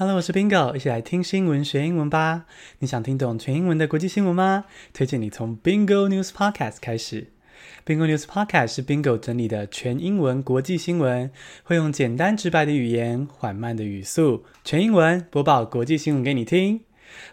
Hello，我是 Bingo，一起来听新闻学英文吧。你想听懂全英文的国际新闻吗？推荐你从 Bingo News Podcast 开始。Bingo News Podcast 是 Bingo 整理的全英文国际新闻，会用简单直白的语言、缓慢的语速，全英文播报国际新闻给你听。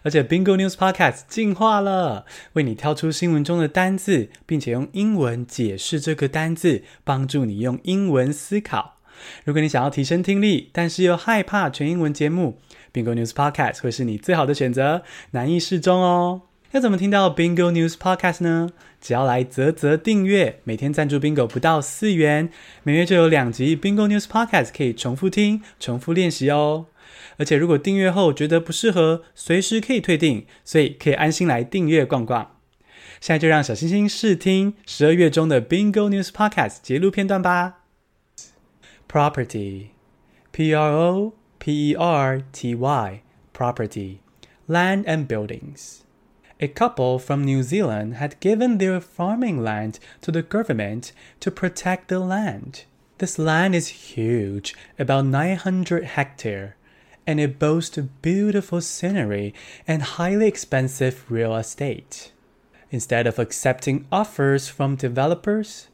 而且 Bingo News Podcast 进化了，为你挑出新闻中的单字，并且用英文解释这个单字，帮助你用英文思考。如果你想要提升听力，但是又害怕全英文节目，Bingo News Podcast 会是你最好的选择，难易适中哦。要怎么听到 Bingo News Podcast 呢？只要来泽泽订阅，每天赞助 Bingo 不到四元，每月就有两集 Bingo News Podcast 可以重复听、重复练习哦。而且如果订阅后觉得不适合，随时可以退订，所以可以安心来订阅逛逛。现在就让小星星试听十二月中的 Bingo News Podcast 节录片段吧。Property, P R O P E R T Y, property, land and buildings. A couple from New Zealand had given their farming land to the government to protect the land. This land is huge, about 900 hectares, and it boasts beautiful scenery and highly expensive real estate. Instead of accepting offers from developers,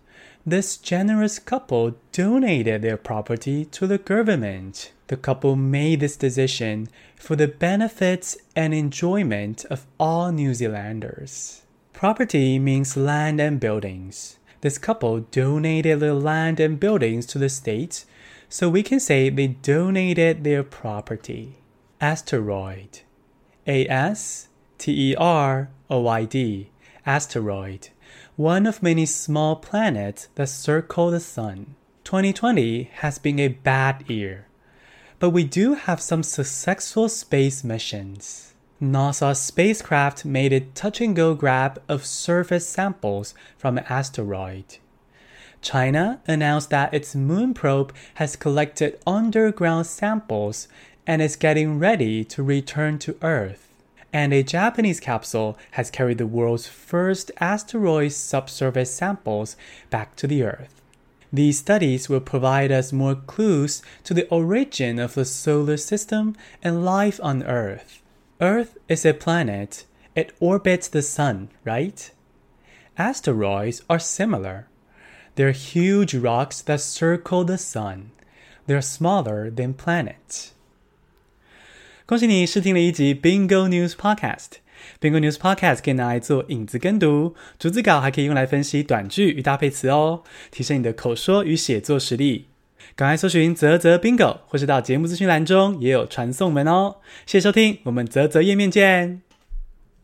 this generous couple donated their property to the government. The couple made this decision for the benefits and enjoyment of all New Zealanders. Property means land and buildings. This couple donated their land and buildings to the state, so we can say they donated their property. Asteroid. A S T E R O I D. Asteroid one of many small planets that circle the Sun. 2020 has been a bad year, but we do have some successful space missions. NASA's spacecraft made a touch and go grab of surface samples from an asteroid. China announced that its moon probe has collected underground samples and is getting ready to return to Earth and a Japanese capsule has carried the world's first asteroid subsurface samples back to the Earth. These studies will provide us more clues to the origin of the solar system and life on Earth. Earth is a planet, it orbits the sun, right? Asteroids are similar. They're huge rocks that circle the sun. They're smaller than planets. 恭喜你试听了一集 Bingo News Podcast。Bingo News Podcast 可以拿来做影子跟读，逐字稿还可以用来分析短句与搭配词哦，提升你的口说与写作实力。赶快搜寻泽泽 Bingo，或是到节目资讯栏中也有传送门哦。谢谢收听，我们泽泽页面见。